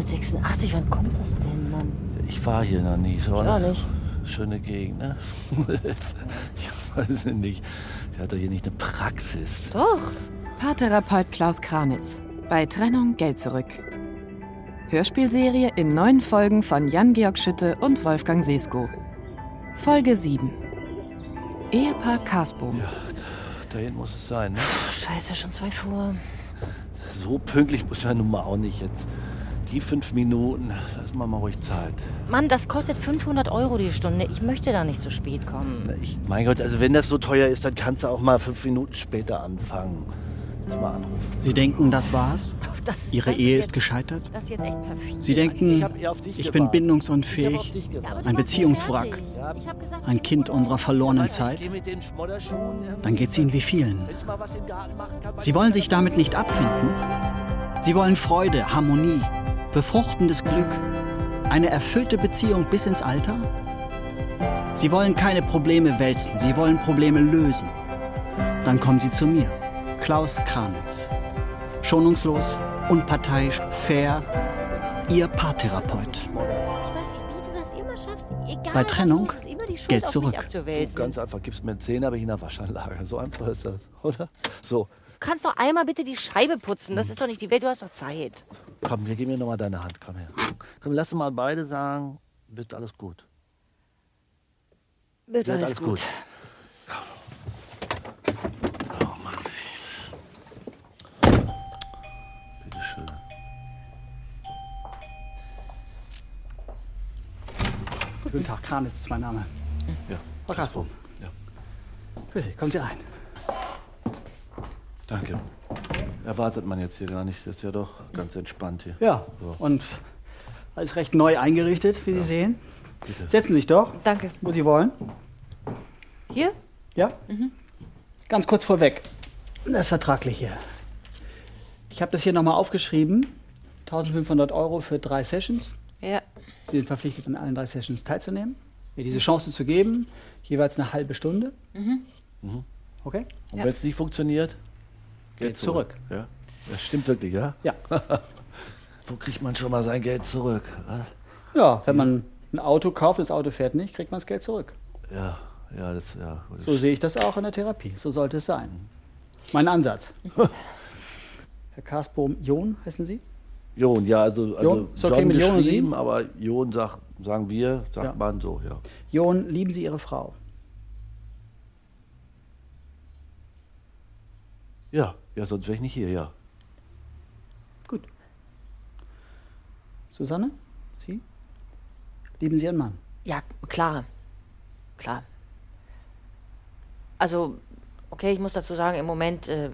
1986, wann kommt das denn, Mann? Ich war hier noch nie. So Ich auch nicht. Schöne Gegend, ne? ich weiß nicht. Sie hat doch hier nicht eine Praxis. Doch. Paartherapeut Klaus Kranitz. Bei Trennung Geld zurück. Hörspielserie in neun Folgen von Jan-Georg Schütte und Wolfgang Sesko. Folge 7. Ehepaar Karsbohm. Da hinten muss es sein, ne? Scheiße, schon zwei vor. So pünktlich muss man nun mal auch nicht jetzt. Die fünf Minuten, lass mal mal ruhig Zeit. Mann, das kostet 500 Euro die Stunde. Ich möchte da nicht zu spät kommen. Ich, mein Gott, also wenn das so teuer ist, dann kannst du auch mal fünf Minuten später anfangen. Jetzt mal anrufen. Sie denken, das war's? Das ist, Ihre das Ehe jetzt, ist gescheitert? Das ist jetzt echt perfid. Sie denken, Ich ich bin bindungsunfähig, Ich hab auf dich Ja, ein Beziehungswrack, hab gesagt, ein Kind unserer verlorenen Zeit. Dann geht's Ihnen wie vielen. Machen Sie wollen sich damit nicht abfinden. Sie wollen Freude, Harmonie, befruchtendes Glück, eine erfüllte Beziehung bis ins Alter. Sie wollen keine Probleme wälzen, Sie wollen Probleme lösen. Dann kommen Sie zu mir, Klaus Kranitz. Schonungslos, unparteiisch, fair, Ihr Paartherapeut. Ich weiß nicht, wie du das immer schaffst. Egal, Bei Trennung, du Geld zurück. Abzuwälzen. Ganz einfach, gibst mir einen Zehner, habe ich in der Waschanlage. So einfach ist das, oder? So, Du kannst doch einmal bitte die Scheibe putzen. Das ist doch nicht die Welt, du hast doch Zeit. Komm, wir geben mir nochmal deine Hand. Komm her. Komm, lass uns mal beide sagen, wird alles gut. Wird Wird alles gut. Oh Mann, ey. Bitteschön. Guten Tag, Kranitz ist mein Name. Ja, Frau Kasper. Ja, Grüß Sie, kommen Sie rein. danke. Erwartet man jetzt hier gar nicht. Das ist ja doch ganz entspannt hier. Ja, So. und alles recht neu eingerichtet, wie Sie sehen. Bitte. Setzen Sie sich doch, Danke. wo Sie wollen. Hier? Ja? Ganz kurz vorweg. Das Vertragliche. Ich habe das hier nochmal aufgeschrieben. 1500 Euro für drei Sessions. Ja. Sie sind verpflichtet, an allen drei Sessions teilzunehmen. Mir diese Chance zu geben, jeweils eine halbe Stunde. Okay? Und Ja. wenn es nicht funktioniert, Geld zurück. Ja, das stimmt wirklich, ja? Ja. Wo kriegt man schon mal sein Geld zurück? Was? Ja, wenn man ein Auto kauft, das Auto fährt nicht, kriegt man das Geld zurück. Ja, ja, das, ja. Das So sehe ich das auch in der Therapie. So sollte es sein. Mein Ansatz. Herr Karsbohm, John heißen Sie? Jon, ja, also, also Jon, ist okay John mit Jon und geschrieben, Sie? aber Jon sag, sagen wir, sagt Ja. man so, ja. John, lieben Sie Ihre Frau? Ja, ja, sonst wäre ich nicht hier, ja. Gut. Susanne, Sie? Lieben Sie Ihren Mann? Ja, klar. Klar. Also, okay, ich muss dazu sagen, im Moment äh,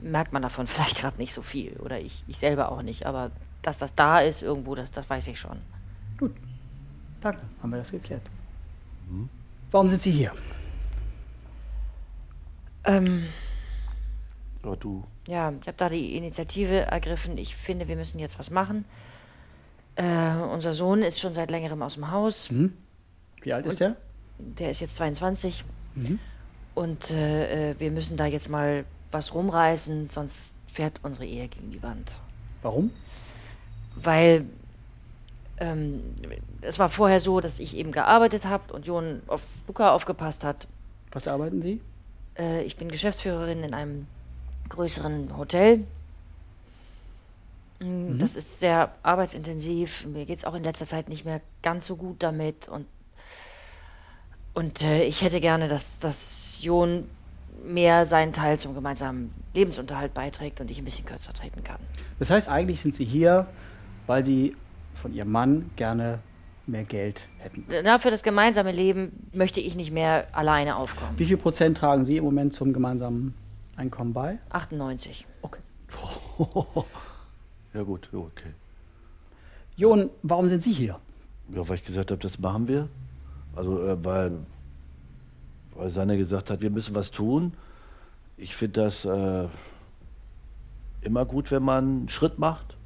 merkt man davon vielleicht gerade nicht so viel. Oder ich, ich selber auch nicht. Aber dass das da ist irgendwo, das, das weiß ich schon. Gut. Danke, haben wir das geklärt. Warum sind Sie hier? Ähm, Aber du, ja, ich habe da die Initiative ergriffen. Ich finde, wir müssen jetzt was machen. Äh, unser Sohn ist schon seit längerem aus dem Haus. Wie alt ist er? Der ist jetzt 22. Und äh, äh, wir müssen da jetzt mal was rumreißen, sonst fährt unsere Ehe gegen die Wand. Warum? Weil ähm, es war vorher so, dass ich eben gearbeitet habe und Jon auf Luca aufgepasst hat. Was arbeiten Sie? Äh, ich bin Geschäftsführerin in einem größeren Hotel. Mm, Das ist sehr arbeitsintensiv. Mir geht es auch in letzter Zeit nicht mehr ganz so gut damit. Und, und äh, ich hätte gerne, dass, dass Jon mehr seinen Teil zum gemeinsamen Lebensunterhalt beiträgt und ich ein bisschen kürzer treten kann. Das heißt, eigentlich sind Sie hier, weil Sie von Ihrem Mann gerne mehr Geld hätten. Na, für das gemeinsame Leben möchte ich nicht mehr alleine aufkommen. Wie viel Prozent tragen Sie im Moment zum gemeinsamen Einkommen bei? 98. Okay. ja gut, ja, okay. Jon, warum sind Sie hier? Ja, weil ich gesagt habe, das machen wir. Also, äh, weil, weil Sanne gesagt hat, wir müssen was tun. Ich finde das äh, immer gut, wenn man einen Schritt macht.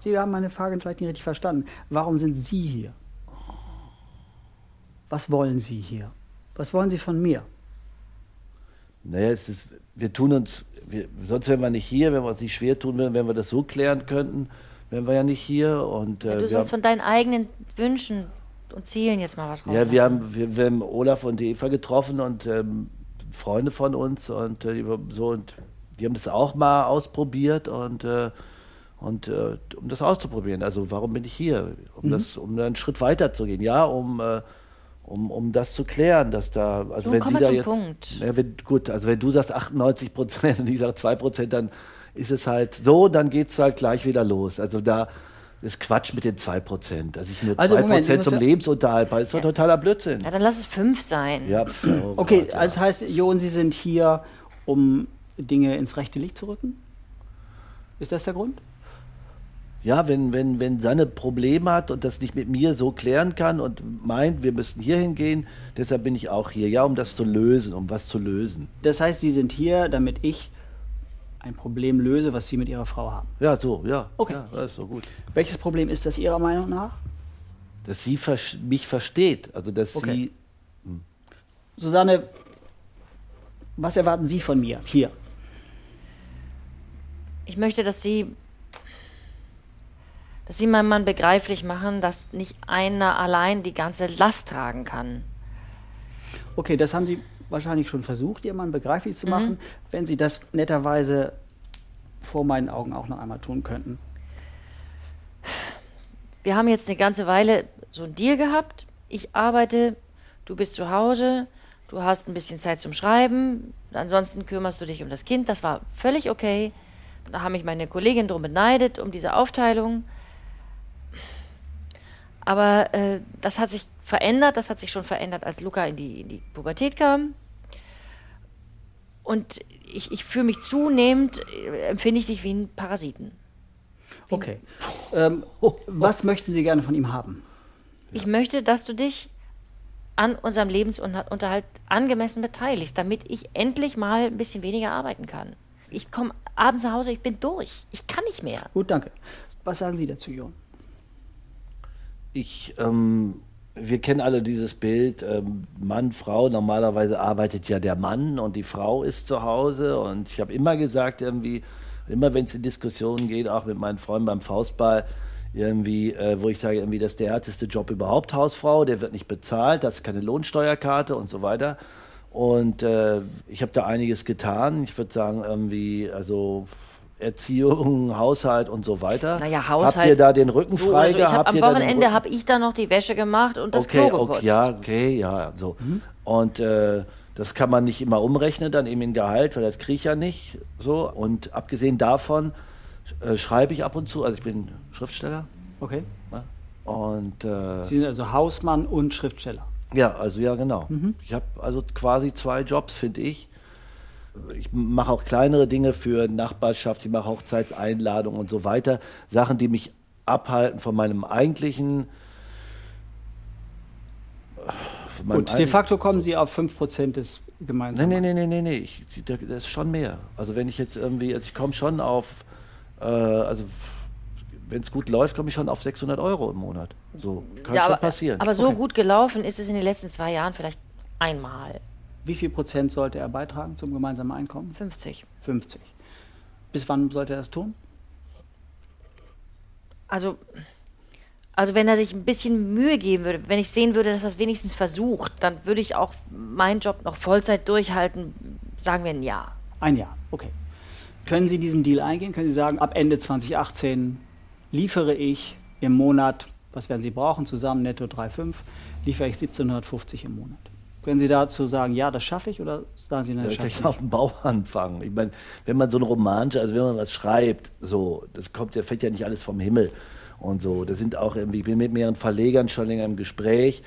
Sie haben meine Frage vielleicht nicht richtig verstanden. Warum sind Sie hier? Was wollen Sie hier? Was wollen Sie von mir? Naja, es ist, wir tun uns, wir, sonst wären wir nicht hier, wenn wir uns nicht schwer tun würden, wenn wir das so klären könnten, wären wir ja nicht hier. Und, äh, Ja, du sollst von deinen eigenen Wünschen und Zielen jetzt mal was raus. Ja, wir haben, wir, wir haben Olaf und die Eva getroffen und ähm, Freunde von uns und äh, die, haben so und die haben das auch mal ausprobiert und äh, und äh, um das auszuprobieren. Also warum bin ich hier? Um das, um einen Schritt weiter zu gehen. Ja, um äh, um, um das zu klären, dass da, also Nun wenn Sie da zum jetzt, Punkt. Ja, wenn, gut, also wenn du sagst 98 Prozent und ich sage 2 Prozent, dann ist es halt so, dann geht es halt gleich wieder los. Also da ist Quatsch mit den 2 Prozent, dass ich nur 2 Also Moment, Prozent zum ja- Lebensunterhalt brauche, ist doch totaler Blödsinn. Ja, dann lass es fünf sein. Ja, pf, oh Okay, Gott, ja. also heißt, Jo und Sie sind hier, um Dinge ins rechte Licht zu rücken? Ist das der Grund? Ja, wenn, wenn, wenn Sanne Probleme hat und das nicht mit mir so klären kann und meint, wir müssen hier hingehen, deshalb bin ich auch hier, ja, um das zu lösen, um was zu lösen. Das heißt, Sie sind hier, damit ich ein Problem löse, was Sie mit Ihrer Frau haben. Ja, so, ja. Okay. Ja, das ist so gut. Welches Problem ist das Ihrer Meinung nach? Dass sie vers- mich versteht, also dass Okay. sie Susanne, was erwarten Sie von mir hier? Ich möchte, dass sie, dass sie meinem Mann begreiflich machen, dass nicht einer allein die ganze Last tragen kann. Okay, das haben Sie wahrscheinlich schon versucht, Ihrem Mann begreiflich zu machen. Wenn Sie das netterweise vor meinen Augen auch noch einmal tun könnten. Wir haben jetzt eine ganze Weile so einen Deal gehabt. Ich arbeite, du bist zu Hause, du hast ein bisschen Zeit zum Schreiben, ansonsten kümmerst du dich um das Kind. Das war völlig okay. Da haben mich meine Kollegin drum beneidet, um diese Aufteilung. Aber äh, das hat sich verändert, das hat sich schon verändert, als Luca in die, in die Pubertät kam. Und ich, ich fühle mich zunehmend, äh, empfinde ich dich wie einen Parasiten. Okay. Ähm, was möchten Sie gerne von ihm haben? Ich möchte, dass du dich an unserem Lebensunterhalt angemessen beteiligst, damit ich endlich mal ein bisschen weniger arbeiten kann. Ich komme abends nach Hause, ich bin durch. Ich kann nicht mehr. Gut, danke. Was sagen Sie dazu, Jon? Ich, ähm, wir kennen alle dieses Bild, ähm, Mann, Frau, normalerweise arbeitet ja der Mann und die Frau ist zu Hause und ich habe immer gesagt, irgendwie, immer wenn es in Diskussionen geht, auch mit meinen Freunden beim Faustball, irgendwie, äh, wo ich sage, irgendwie, das ist der härteste Job überhaupt, Hausfrau, der wird nicht bezahlt, das ist keine Lohnsteuerkarte und so weiter. Und äh, ich habe da einiges getan. Ich würde sagen, irgendwie, also Erziehung, Haushalt und so weiter. Naja, Habt Haushalt- ihr da den Rücken So, frei also ich hab, gehabt? am da Wochenende habe ich dann noch die Wäsche gemacht und das okay, Klo geputzt. okay, ja, okay, ja, so. Und äh, das kann man nicht immer umrechnen, dann eben in Gehalt, weil das kriege ich ja nicht. So. Und abgesehen davon äh, schreibe ich ab und zu, also ich bin Schriftsteller. Okay. Ne? Und äh, Sie sind also Hausmann und Schriftsteller. ja, also ja, genau. Ich habe also quasi zwei Jobs, finde ich. Ich mache auch kleinere Dinge für Nachbarschaft, ich mache Hochzeitseinladungen und so weiter. Sachen, die mich abhalten von meinem eigentlichen. Von meinem Gut, de eigentlichen- facto kommen Sie auf 5% des Nee, gemeinsamen. nee, nee, nee, nee, nee. Ich, da- das ist schon mehr. Also wenn ich jetzt irgendwie, also ich komme schon auf, äh, also wenn es gut läuft, komme ich schon auf 600 Euro im Monat. So, kann ja, schon aber, passieren. aber so Okay. gut gelaufen ist es in den letzten zwei Jahren vielleicht einmal. Wie viel Prozent sollte er beitragen zum gemeinsamen Einkommen? 50. 50. Bis wann sollte er das tun? Also, also wenn er sich ein bisschen Mühe geben würde, wenn ich sehen würde, dass er es wenigstens versucht, dann würde ich auch meinen Job noch Vollzeit durchhalten, sagen wir ein Jahr. Ein Jahr, okay. Können Sie diesen Deal eingehen? Können Sie sagen, ab Ende 2018 liefere ich im Monat, was werden Sie brauchen, zusammen netto 3,5, liefere ich 1750 im Monat. Können Sie dazu sagen, ja, das schaffe ich oder sagen Sie, nein, Ja, das ich kann schaffe ich auf dem Bau anfangen. Ich meine, wenn man so ein Roman, also wenn man was schreibt, so, das kommt, ja fällt ja nicht alles vom Himmel und so. Da sind auch irgendwie, ich bin mit mehreren Verlegern schon länger im Gespräch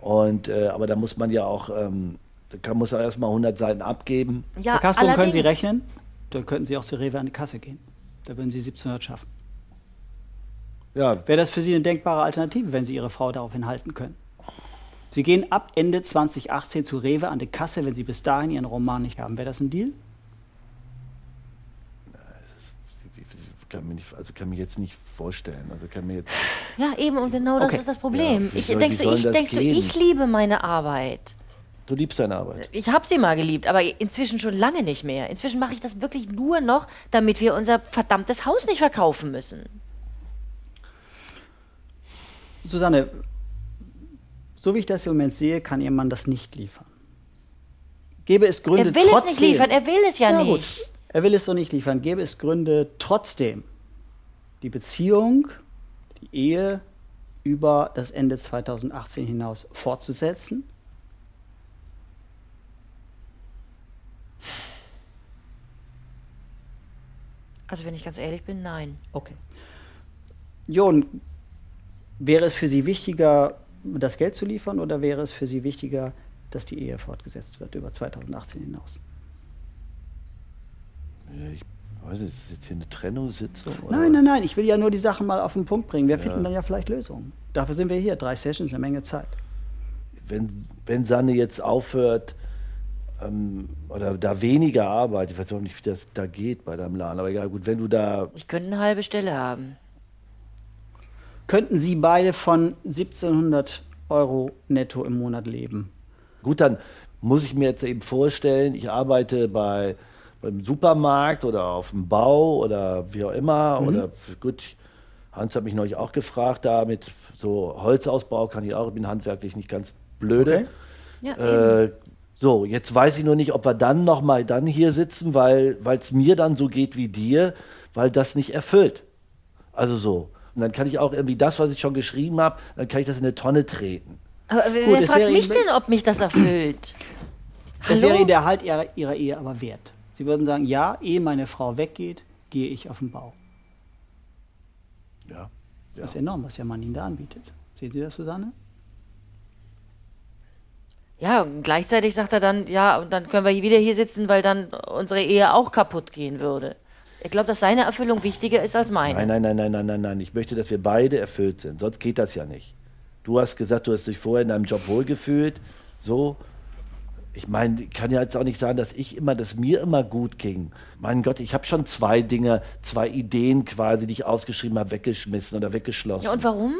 und, äh, aber da muss man ja auch, ähm, da kann, muss er erstmal 100 Seiten abgeben. Ja, Herr Kasper, können Sie rechnen? Dann könnten Sie auch zu Rewe an die Kasse gehen. Da würden Sie 1700 schaffen. Ja, Wäre das für Sie eine denkbare Alternative, wenn Sie Ihre Frau daraufhin halten können? Sie gehen ab Ende 2018 zu Rewe an die Kasse, wenn Sie bis dahin Ihren Roman nicht haben. Wäre das ein Deal? kann mir nicht, also kann mir jetzt nicht vorstellen. Also kann mir jetzt, Ja, eben, und genau das Okay. ist das Problem. Ja, ich, soll- denkst du, ich, das denkst du, ich liebe meine Arbeit. du liebst deine Arbeit. Ich habe sie mal geliebt, aber inzwischen schon lange nicht mehr. Inzwischen mache ich das wirklich nur noch, damit wir unser verdammtes Haus nicht verkaufen müssen. Susanne, so wie ich das im Moment sehe, kann Ihr Mann das nicht liefern. Gäbe es Gründe Er will trotzdem, es nicht liefern, er will es ja, Ja, gut. nicht. Er will es so nicht liefern. Gäbe es Gründe trotzdem, die Beziehung, die Ehe über das Ende 2018 hinaus fortzusetzen? Also wenn ich ganz ehrlich bin, nein. Okay. Jon, wäre es für Sie wichtiger, das Geld zu liefern oder wäre es für Sie wichtiger, dass die Ehe fortgesetzt wird über 2018 hinaus? Ja, ich weiß nicht, ist das jetzt hier eine Trennungssitzung? Oder? Nein, nein, nein, ich will ja nur die Sachen mal auf den Punkt bringen. Wir finden dann ja vielleicht Lösungen. Dafür sind wir hier. Drei Sessions, eine Menge Zeit. Wenn, wenn Sanne jetzt aufhört ähm, oder da weniger arbeitet, ich weiß auch nicht, wie das da geht bei deinem Laden, aber egal, gut, wenn du da, Ich könnte eine halbe Stelle haben. Könnten Sie beide von 1700 Euro netto im Monat leben? gut, dann muss ich mir jetzt eben vorstellen, ich arbeite bei beim Supermarkt oder auf dem Bau oder wie auch immer Mhm. oder gut, Hans hat mich neulich auch gefragt, da mit so Holzausbau kann ich auch, ich bin handwerklich nicht ganz blöde. Okay. Ja, eben. Äh, so, jetzt weiß ich nur nicht, ob wir dann noch mal dann hier sitzen, weil es mir dann so geht wie dir, weil das nicht erfüllt. Also so. Und dann kann ich auch irgendwie das, was ich schon geschrieben habe, dann kann ich das in eine Tonne treten. Aber wer Gut, fragt mich denn, ob mich das erfüllt? Das Hallo? wäre Ihnen der Halt ihrer, ihrer Ehe aber wert. Sie würden sagen, ja, ehe meine Frau weggeht, gehe ich auf den Bau. Ja. Das ist enorm, was Ihr Mann Ihnen da anbietet. Sehen Sie das, Susanne? Ja, und gleichzeitig sagt er dann, ja, und dann können wir wieder hier sitzen, weil dann unsere Ehe auch kaputt gehen würde. Ich glaube, dass seine Erfüllung wichtiger ist als meine. Nein, nein, nein, nein, nein, nein, nein. Ich möchte, dass wir beide erfüllt sind. Sonst geht das ja nicht. Du hast gesagt, du hast dich vorher in deinem Job wohlgefühlt. So. Ich meine, ich kann ja jetzt auch nicht sagen, dass ich immer, dass mir immer gut ging. Mein Gott, ich habe schon zwei Dinge, zwei Ideen quasi, die ich ausgeschrieben habe, weggeschmissen oder weggeschlossen. Ja, und warum?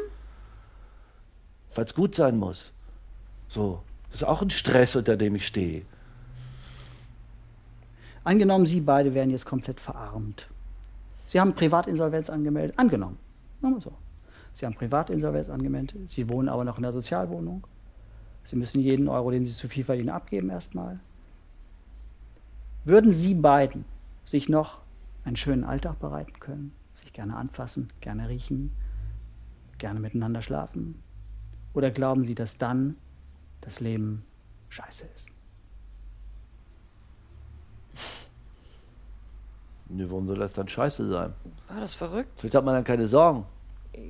Weil es gut sein muss. So. Das ist auch ein Stress, unter dem ich stehe. Angenommen, Sie beide wären jetzt komplett verarmt. Sie haben Privatinsolvenz angemeldet. Angenommen. Machen wir so. Sie haben Privatinsolvenz angemeldet. Sie wohnen aber noch in der Sozialwohnung. Sie müssen jeden Euro, den Sie zu viel verdienen, abgeben erstmal. Würden Sie beiden sich noch einen schönen Alltag bereiten können? Sich gerne anfassen, gerne riechen, gerne miteinander schlafen? Oder glauben Sie, dass dann das Leben scheiße ist? Nö, warum soll das dann scheiße sein? War Ah, das verrückt? Vielleicht hat man dann keine Sorgen.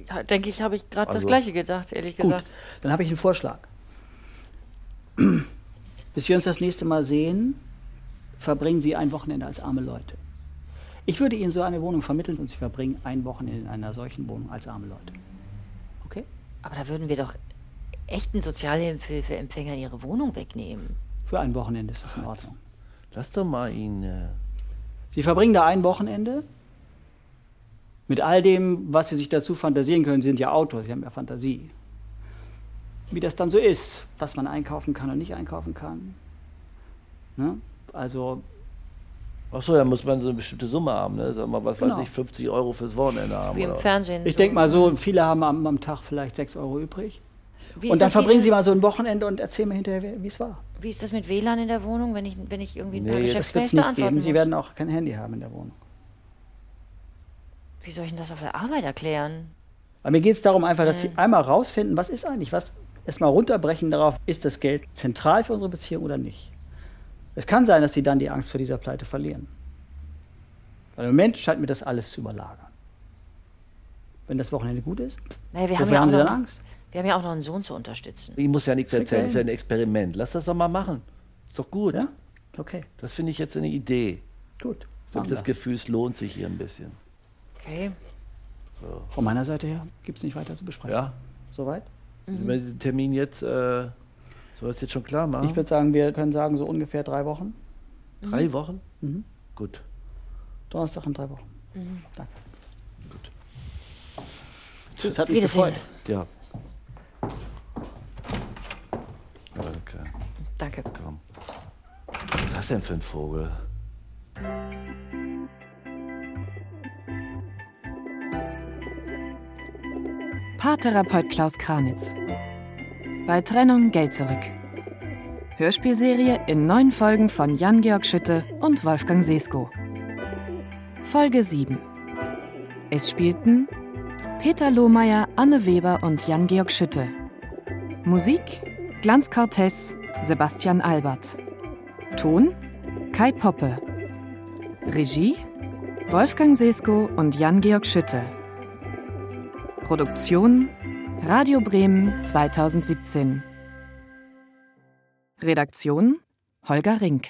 Ja, Denke ich, habe ich gerade das Also- Gleiche gedacht, ehrlich Gut, gesagt. dann habe ich einen Vorschlag. Bis wir uns das nächste Mal sehen, verbringen Sie ein Wochenende als arme Leute. Ich würde Ihnen so eine Wohnung vermitteln und Sie verbringen ein Wochenende in einer solchen Wohnung als arme Leute. Okay? Aber da würden wir doch echten Sozialhilfeempfängern ihre Wohnung wegnehmen. Für ein Wochenende ist das in Ordnung. Lass doch mal ihn. Äh, Sie verbringen da ein Wochenende mit all dem, was Sie sich dazu fantasieren können. Sie sind ja Autor, Sie haben ja Fantasie. Wie das dann so ist, was man einkaufen kann und nicht einkaufen kann. Ne? Also Achso, dann muss man so eine bestimmte Summe haben, ne? Sag mal, was Genau. weiß ich, 50 Euro fürs Wochenende haben. Wie im oder? Fernsehen. Ich so. denke mal so, viele haben am, am Tag vielleicht 6 Euro übrig. Und dann verbringen Sie mal so ein Wochenende und erzählen mir hinterher, wie es war. Wie ist das mit WLAN in der Wohnung, wenn ich, wenn ich irgendwie ein paar Nee, wird Geschäftsmails es nicht beantworten geben. Sie muss? werden auch kein Handy haben in der Wohnung. Wie soll ich denn das auf der Arbeit erklären? Aber mir geht es darum einfach, dass. Sie einmal rausfinden, was ist eigentlich, was erstmal runterbrechen darauf, ist das Geld zentral für unsere Beziehung oder nicht. Es kann sein, dass Sie dann die Angst vor dieser Pleite verlieren. Weil im Moment scheint mir das alles zu überlagern. Wenn das Wochenende gut ist, Naja, wir haben, wofür ja auch haben Sie dann Angst? Wir haben ja auch noch einen Sohn zu unterstützen. Ich muss ja nichts erzählen, das ist ja ein Experiment. Lass das doch mal machen. Ist doch gut. Ja? Okay, Das finde ich jetzt eine Idee. gut. Ich habe das. Gefühl, es lohnt sich hier ein bisschen. Okay. Von meiner Seite her gibt es nicht weiter zu besprechen. Ja? Soweit? Sind wir diesen Termin jetzt, äh, soll das jetzt schon klar machen? Ich würde sagen, wir können sagen, so ungefähr drei Wochen. Drei Wochen? Mhm. Gut. Donnerstag in drei Wochen. Danke. Gut. Tschüss, hat mich Wiedersehen. gefreut. Ja. Okay, Danke. komm. Was ist das denn für ein Vogel? Paartherapeut Klaus Kranitz. Bei Trennung Geld zurück. Hörspielserie in neun Folgen von Jan-Georg Schütte und Wolfgang Sesko. Folge 7. Es spielten Peter Lohmeier, Anne Weber und Jan-Georg Schütte. Musik Glanz Cortez, Sebastian Albert. Ton Kai Poppe. Regie Wolfgang Sesko und Jan-Georg Schütte. Produktion Radio Bremen 2017. Redaktion Holger Rink